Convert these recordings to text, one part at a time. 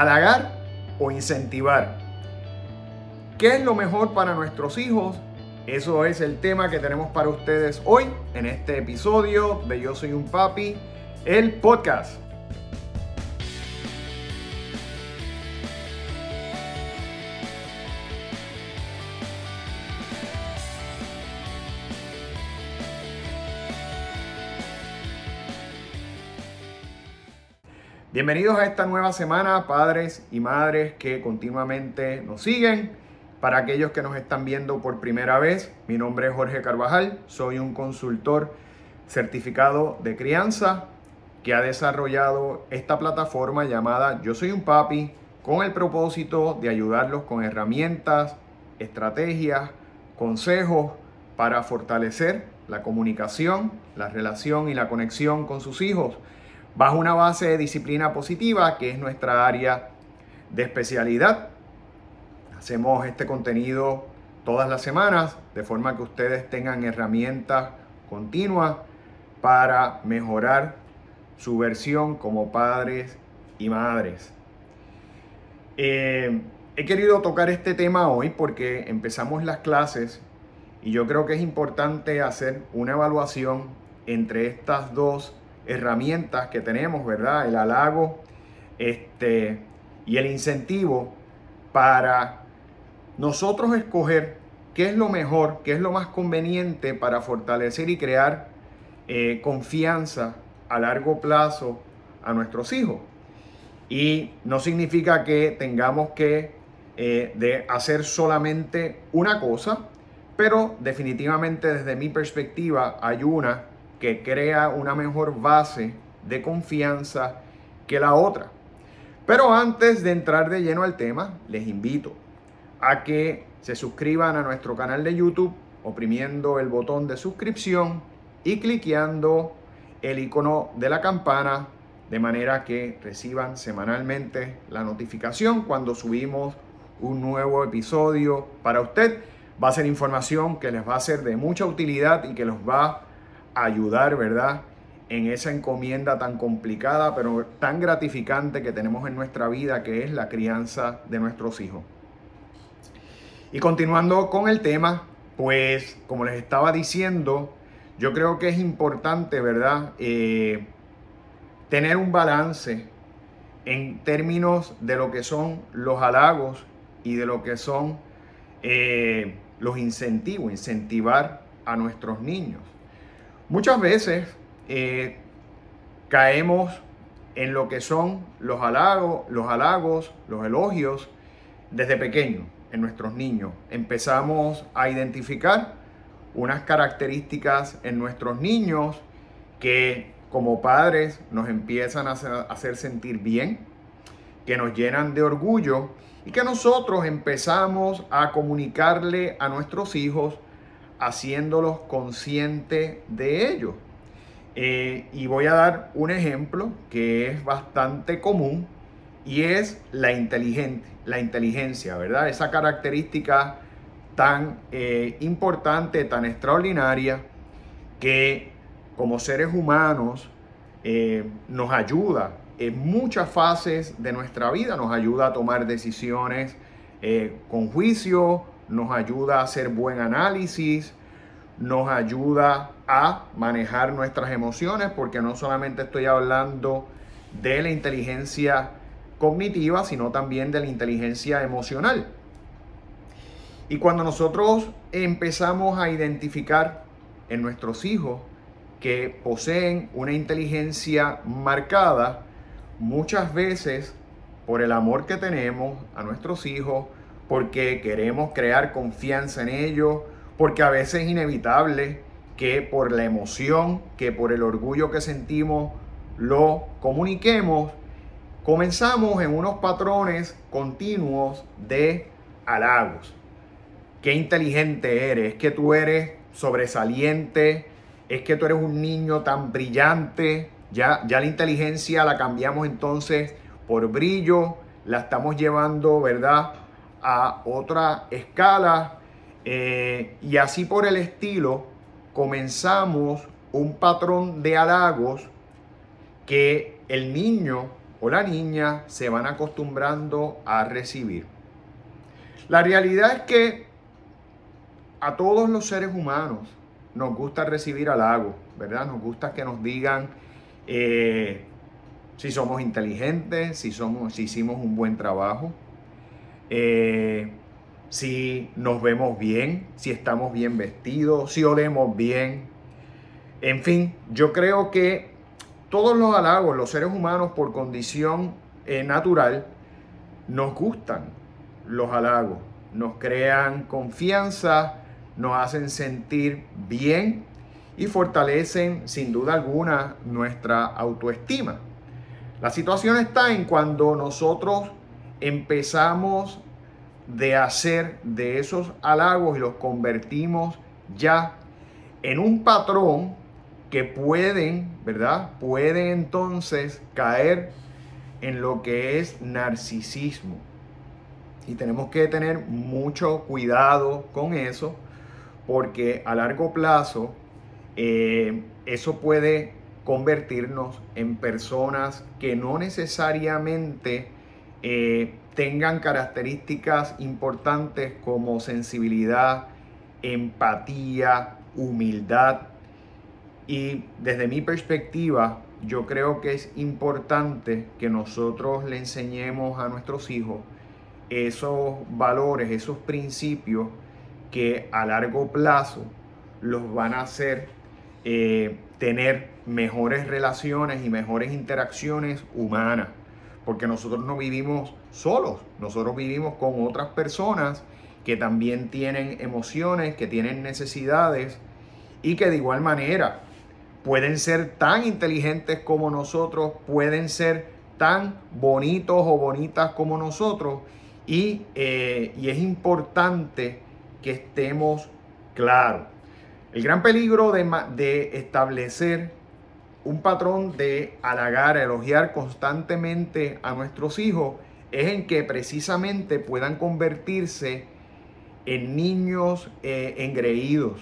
halagar o incentivar. ¿Qué es lo mejor para nuestros hijos? Eso es el tema que tenemos para ustedes hoy en este episodio de Yo Soy un Papi, el podcast. Bienvenidos a esta nueva semana, padres y madres que continuamente nos siguen. Para aquellos que nos están viendo por primera vez, mi nombre es Jorge Carvajal, soy un consultor certificado de crianza que ha desarrollado esta plataforma llamada Yo Soy un Papi con el propósito de ayudarlos con herramientas, estrategias, consejos para fortalecer la comunicación, la relación y la conexión con sus hijos bajo una base de disciplina positiva, que es nuestra área de especialidad. Hacemos este contenido todas las semanas, de forma que ustedes tengan herramientas continuas para mejorar su versión como padres y madres. Eh, he querido tocar este tema hoy porque empezamos las clases y yo creo que es importante hacer una evaluación entre estas dos herramientas que tenemos, ¿verdad? El halago este, y el incentivo para nosotros escoger qué es lo mejor, qué es lo más conveniente para fortalecer y crear eh, confianza a largo plazo a nuestros hijos. Y no significa que tengamos que eh, de hacer solamente una cosa, pero definitivamente desde mi perspectiva hay una que crea una mejor base de confianza que la otra. Pero antes de entrar de lleno al tema, les invito a que se suscriban a nuestro canal de YouTube oprimiendo el botón de suscripción y cliqueando el icono de la campana de manera que reciban semanalmente la notificación cuando subimos un nuevo episodio para usted. Va a ser información que les va a ser de mucha utilidad y que los va ayudar, ¿verdad? En esa encomienda tan complicada, pero tan gratificante que tenemos en nuestra vida, que es la crianza de nuestros hijos. Y continuando con el tema, pues como les estaba diciendo, yo creo que es importante, ¿verdad? Eh, tener un balance en términos de lo que son los halagos y de lo que son eh, los incentivos, incentivar a nuestros niños. Muchas veces eh, caemos en lo que son los halagos, los halagos, los elogios desde pequeños en nuestros niños. Empezamos a identificar unas características en nuestros niños que como padres nos empiezan a hacer sentir bien, que nos llenan de orgullo y que nosotros empezamos a comunicarle a nuestros hijos haciéndolos conscientes de ello. Eh, y voy a dar un ejemplo que es bastante común y es la, inteligente, la inteligencia, ¿verdad? Esa característica tan eh, importante, tan extraordinaria, que como seres humanos eh, nos ayuda en muchas fases de nuestra vida, nos ayuda a tomar decisiones con juicio, nos ayuda a hacer buen análisis, nos ayuda a manejar nuestras emociones, porque no solamente estoy hablando de la inteligencia cognitiva, sino también de la inteligencia emocional. Y cuando nosotros empezamos a identificar en nuestros hijos que poseen una inteligencia marcada, muchas veces por el amor que tenemos a nuestros hijos, porque queremos crear confianza en ellos, porque a veces es inevitable que por la emoción, que por el orgullo que sentimos, lo comuniquemos, comenzamos en unos patrones continuos de halagos. Qué inteligente eres, es que tú eres sobresaliente, es que tú eres un niño tan brillante. Ya, ya la inteligencia la cambiamos entonces por brillo, la estamos llevando, ¿verdad? A otra escala eh, y así por el estilo comenzamos un patrón de halagos que el niño o la niña se van acostumbrando a recibir. La realidad es que a todos los seres humanos nos gusta recibir halagos, ¿verdad? Nos gusta que nos digan eh, si somos inteligentes, si, somos, si hicimos un buen trabajo, eh, si nos vemos bien, si estamos bien vestidos, si olemos bien. En fin, yo creo que todos los halagos, los seres humanos por condición eh, natural, nos gustan los halagos, nos crean confianza, nos hacen sentir bien y fortalecen sin duda alguna nuestra autoestima. La situación está en cuando nosotros empezamos de hacer de esos halagos y los convertimos ya en un patrón que pueden, ¿verdad? Pueden entonces caer en lo que es narcisismo. Y tenemos que tener mucho cuidado con eso, porque a largo plazo eh, eso puede convertirnos en personas que no necesariamente eh, tengan características importantes como sensibilidad, empatía, humildad. Y desde mi perspectiva, yo creo que es importante que nosotros le enseñemos a nuestros hijos esos valores, esos principios que a largo plazo los van a hacer eh, tener mejores relaciones y mejores interacciones humanas porque nosotros no vivimos solos, nosotros vivimos con otras personas que también tienen emociones, que tienen necesidades y que de igual manera pueden ser tan inteligentes como nosotros, pueden ser tan bonitos o bonitas como nosotros y, eh, y es importante que estemos claros. El gran peligro de, de establecer un patrón de halagar, elogiar constantemente a nuestros hijos es en que precisamente puedan convertirse en niños eh, engreídos,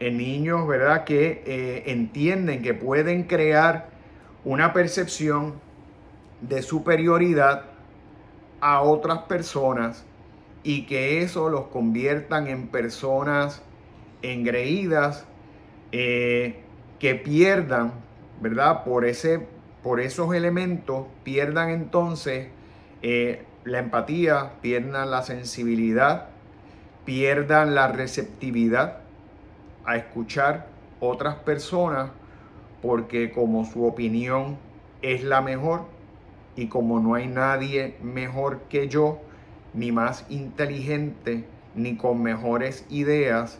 en niños, ¿verdad?, que eh, entienden que pueden crear una percepción de superioridad a otras personas y que eso los conviertan en personas engreídas, eh, que pierdan, ¿verdad? Por, ese, por esos elementos, pierdan entonces eh, la empatía, pierdan la sensibilidad, pierdan la receptividad a escuchar otras personas, porque como su opinión es la mejor y como no hay nadie mejor que yo, ni más inteligente, ni con mejores ideas,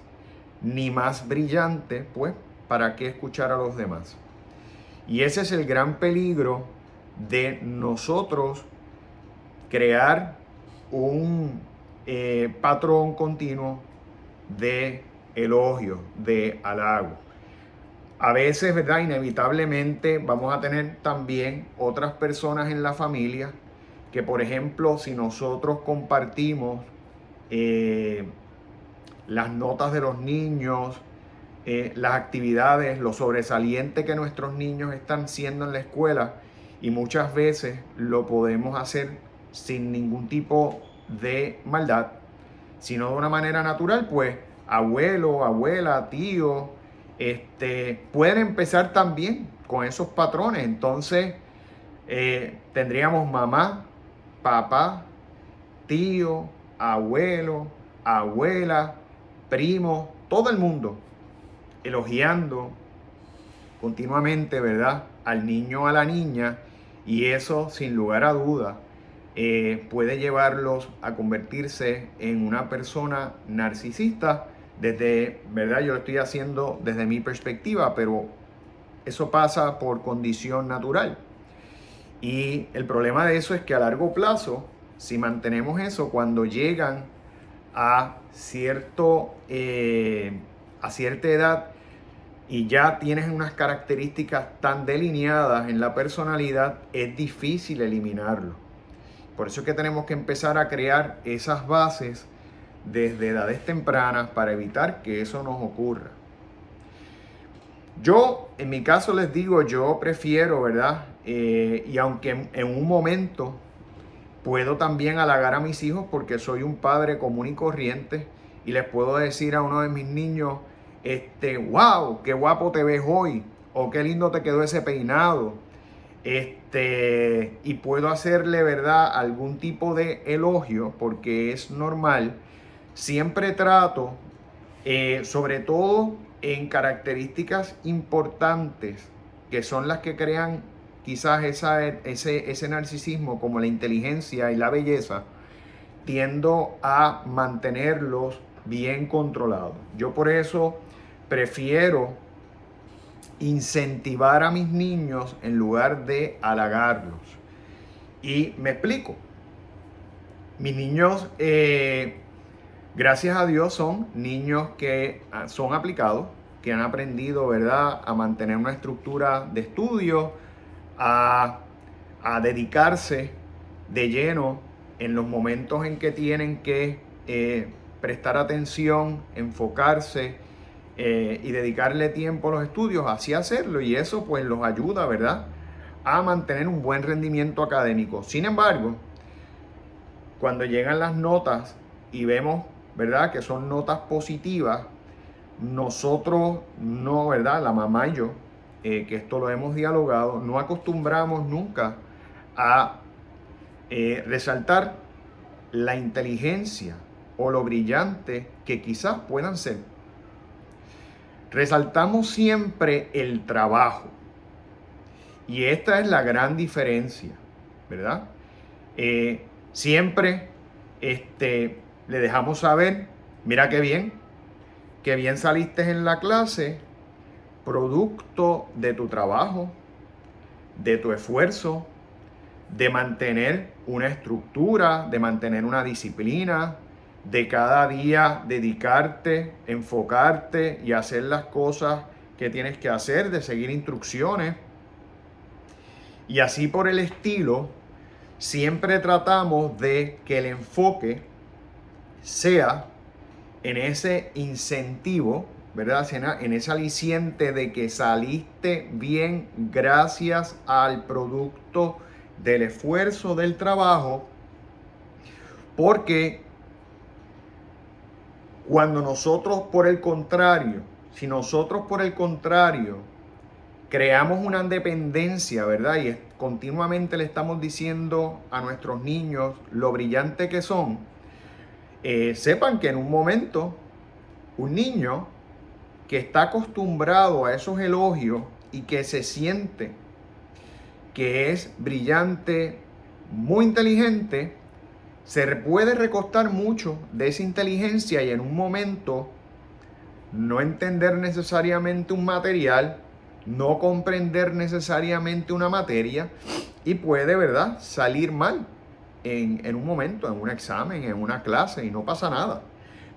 ni más brillante, pues ¿para qué escuchar a los demás? Y ese es el gran peligro de nosotros crear un eh, patrón continuo de elogio, de halago. A veces, ¿verdad? Inevitablemente vamos a tener también otras personas en la familia que, por ejemplo, si nosotros compartimos eh, las notas de los niños, eh, las actividades, lo sobresaliente que nuestros niños están siendo en la escuela y muchas veces lo podemos hacer sin ningún tipo de maldad, sino de una manera natural, pues abuelo, abuela, tío, este, pueden empezar también con esos patrones. Entonces, eh, tendríamos mamá, papá, tío, abuelo, abuela, primo, todo el mundo elogiando continuamente, ¿verdad? Al niño o a la niña y eso sin lugar a duda eh, puede llevarlos a convertirse en una persona narcisista desde, ¿verdad? Yo lo estoy haciendo desde mi perspectiva, pero eso pasa por condición natural. Y el problema de eso es que a largo plazo, si mantenemos eso, cuando llegan a cierto, eh, a cierta edad, y ya tienes unas características tan delineadas en la personalidad, es difícil eliminarlo. Por eso es que tenemos que empezar a crear esas bases desde edades tempranas para evitar que eso nos ocurra. Yo, en mi caso les digo, yo prefiero, ¿verdad? Eh, y aunque en un momento puedo también halagar a mis hijos porque soy un padre común y corriente y les puedo decir a uno de mis niños, este, wow, qué guapo te ves hoy, o qué lindo te quedó ese peinado. Este, y puedo hacerle, ¿verdad?, algún tipo de elogio porque es normal. Siempre trato, eh, sobre todo en características importantes, que son las que crean quizás esa, ese, ese narcisismo como la inteligencia y la belleza, tiendo a mantenerlos bien controlados. Yo por eso prefiero incentivar a mis niños en lugar de halagarlos. Y me explico. Mis niños, eh, gracias a Dios, son niños que ah, son aplicados, que han aprendido, ¿verdad?, a mantener una estructura de estudio, a, dedicarse de lleno en los momentos en que tienen que eh, prestar atención, enfocarse eh, y dedicarle tiempo a los estudios, así hacerlo y eso pues los ayuda, ¿verdad? A mantener un buen rendimiento académico. Sin embargo, cuando llegan las notas y vemos, ¿verdad? Que son notas positivas, nosotros no, ¿verdad? La mamá y yo, eh, que esto lo hemos dialogado, no acostumbramos nunca a eh, resaltar la inteligencia o lo brillante que quizás puedan ser. Resaltamos siempre el trabajo. Y esta es la gran diferencia, ¿verdad? Eh, siempre este, le dejamos saber, mira qué bien, qué bien saliste en la clase, producto de tu trabajo, de tu esfuerzo, de mantener una estructura, de mantener una disciplina, de cada día dedicarte, enfocarte y hacer las cosas que tienes que hacer, de seguir instrucciones. Y así por el estilo, siempre tratamos de que el enfoque sea en ese incentivo, ¿verdad? En ese aliciente de que saliste bien gracias al producto del esfuerzo del trabajo, porque cuando nosotros por el contrario, si nosotros por el contrario creamos una dependencia, ¿verdad? Y continuamente le estamos diciendo a nuestros niños lo brillante que son, eh, sepan que en un momento un niño que está acostumbrado a esos elogios y que se siente que es brillante, muy inteligente, se puede recostar mucho de esa inteligencia y en un momento no entender necesariamente un material, no comprender necesariamente una materia y puede, ¿verdad?, salir mal en, en, un momento, en un examen, en una clase y no pasa nada.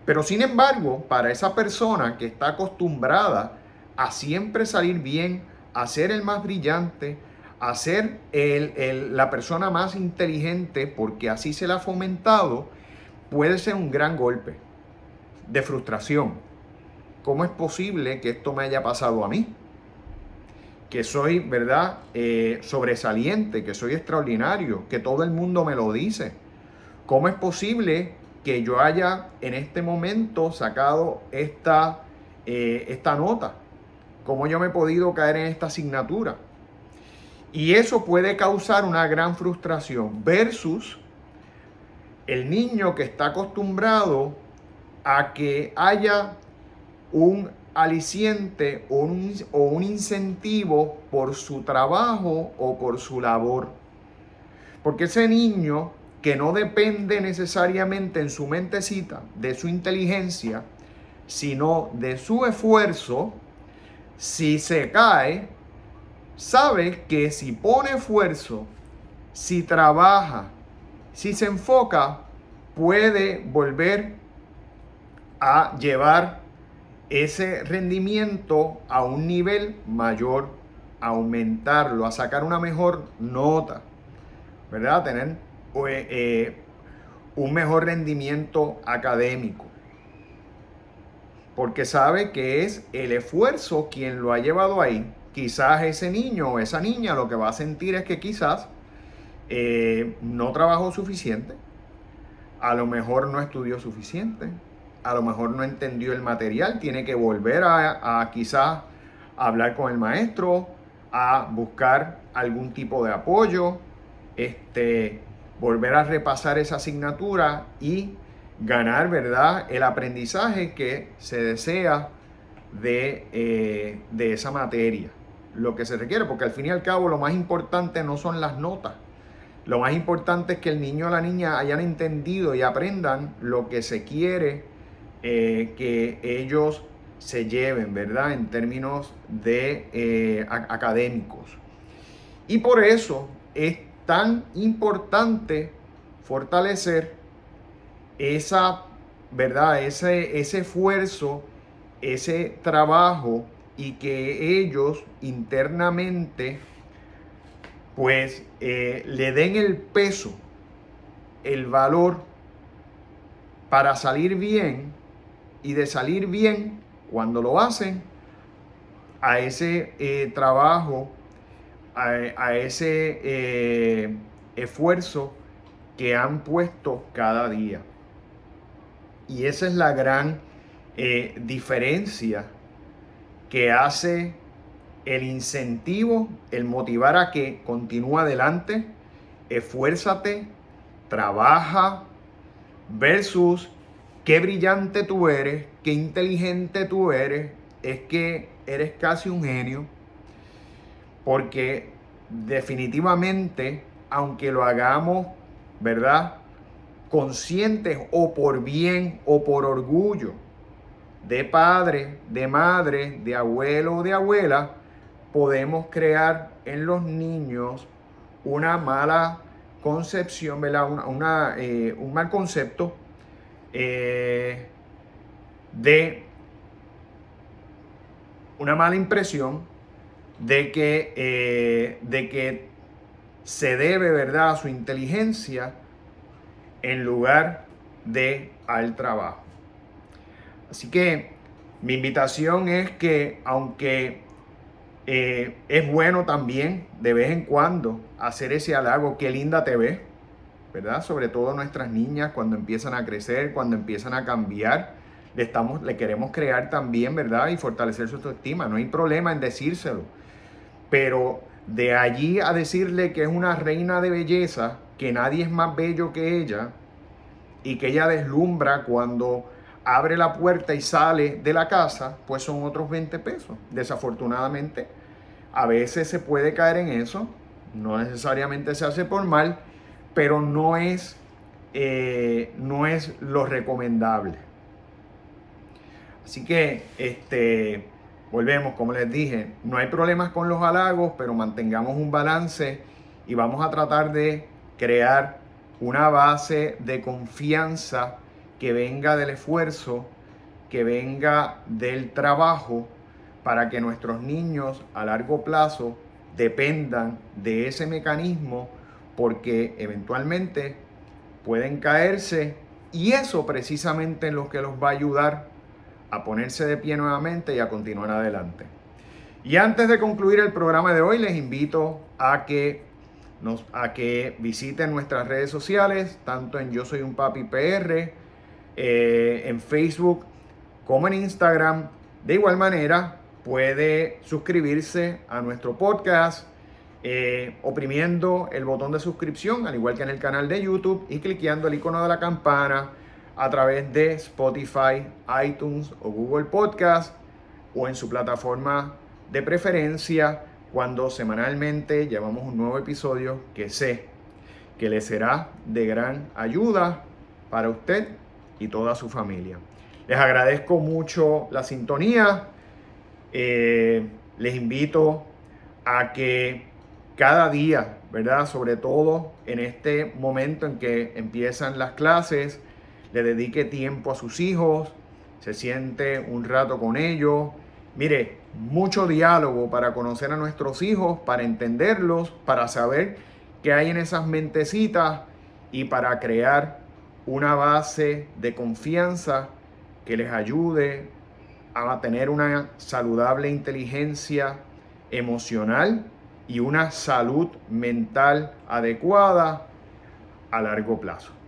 Pero sin embargo, para esa persona que está acostumbrada a siempre salir bien, a ser el más brillante, a ser el, la persona más inteligente, porque así se le ha fomentado, puede ser un gran golpe de frustración. ¿Cómo es posible que esto me haya pasado a mí? Que soy, ¿verdad? Eh, sobresaliente, que soy extraordinario, que todo el mundo me lo dice. ¿Cómo es posible que yo haya en este momento sacado esta, eh, esta nota? ¿Cómo yo me he podido caer en esta asignatura? Y eso puede causar una gran frustración versus el niño que está acostumbrado a que haya un aliciente o un, o un, incentivo por su trabajo o por su labor. Porque ese niño que no depende necesariamente en su mentecita de su inteligencia, sino de su esfuerzo, si se cae, sabe que si pone esfuerzo, si trabaja, si se enfoca, puede volver a llevar ese rendimiento a un nivel mayor, a aumentarlo, a sacar una mejor nota, ¿verdad? Tener eh, eh, un mejor rendimiento académico. Porque sabe que es el esfuerzo quien lo ha llevado ahí quizás ese niño o esa niña lo que va a sentir es que quizás eh, no trabajó suficiente, a lo mejor no estudió suficiente, a lo mejor no entendió el material, tiene que volver a, quizás hablar con el maestro, a buscar algún tipo de apoyo, este, volver a repasar esa asignatura y ganar, ¿verdad?, el aprendizaje que se desea de, eh, de esa materia, lo que se requiere, porque al fin y al cabo lo más importante no son las notas, lo más importante es que el niño o la niña hayan entendido y aprendan lo que se quiere eh, que ellos se lleven, ¿verdad? En términos de eh, académicos. Y por eso es tan importante fortalecer esa, ¿verdad? Ese, ese esfuerzo, ese trabajo y que ellos internamente pues eh, le den el peso, el valor para salir bien y de salir bien cuando lo hacen a ese eh, trabajo, a, ese eh, esfuerzo que han puesto cada día. Y esa es la gran diferencia que hace el incentivo, el motivar a que continúe adelante, esfuérzate, trabaja, versus qué brillante tú eres, qué inteligente tú eres, es que eres casi un genio, porque definitivamente, aunque lo hagamos, ¿verdad? Conscientes o por bien o por orgullo de padre, de madre, de abuelo o de abuela, podemos crear en los niños una mala concepción. Una, eh, un mal concepto eh, de una mala impresión de que, eh, de que se debe, ¿verdad?, a su inteligencia en lugar de al trabajo. Así que mi invitación es que, aunque eh, es bueno también de vez en cuando hacer ese halago, qué linda te ves, ¿verdad? Sobre todo nuestras niñas cuando empiezan a crecer, cuando empiezan a cambiar, le, estamos, le queremos crear también, ¿verdad? Y fortalecer su autoestima. No hay problema en decírselo. Pero de allí a decirle que es una reina de belleza, que nadie es más bello que ella y que ella deslumbra cuando abre la puerta y sale de la casa, pues son otros 20 pesos. Desafortunadamente, a veces se puede caer en eso, no necesariamente se hace por mal, pero no es, eh, no es lo recomendable. Así que, este, volvemos, como les dije, no hay problemas con los halagos, pero mantengamos un balance y vamos a tratar de crear una base de confianza que venga del esfuerzo, que venga del trabajo, para que nuestros niños a largo plazo dependan de ese mecanismo porque eventualmente pueden caerse y eso precisamente es lo que los va a ayudar a ponerse de pie nuevamente y a continuar adelante. Y antes de concluir el programa de hoy, les invito a que, nos, a que visiten nuestras redes sociales, tanto en Yo Soy un Papi PR, eh, en Facebook como en Instagram. De igual manera, puede suscribirse a nuestro podcast eh, oprimiendo el botón de suscripción, al igual que en el canal de YouTube, y cliqueando el icono de la campana a través de Spotify, iTunes o Google Podcast o en su plataforma de preferencia cuando semanalmente llevamos un nuevo episodio que sé que le será de gran ayuda para usted y toda su familia. Les agradezco mucho la sintonía. Eh, les invito a que cada día, ¿verdad? Sobre todo en este momento en que empiezan las clases, le dedique tiempo a sus hijos, se siente un rato con ellos. Mire, mucho diálogo para conocer a nuestros hijos, para entenderlos, para saber qué hay en esas mentecitas y para crear una base de confianza que les ayude a tener una saludable inteligencia emocional y una salud mental adecuada a largo plazo.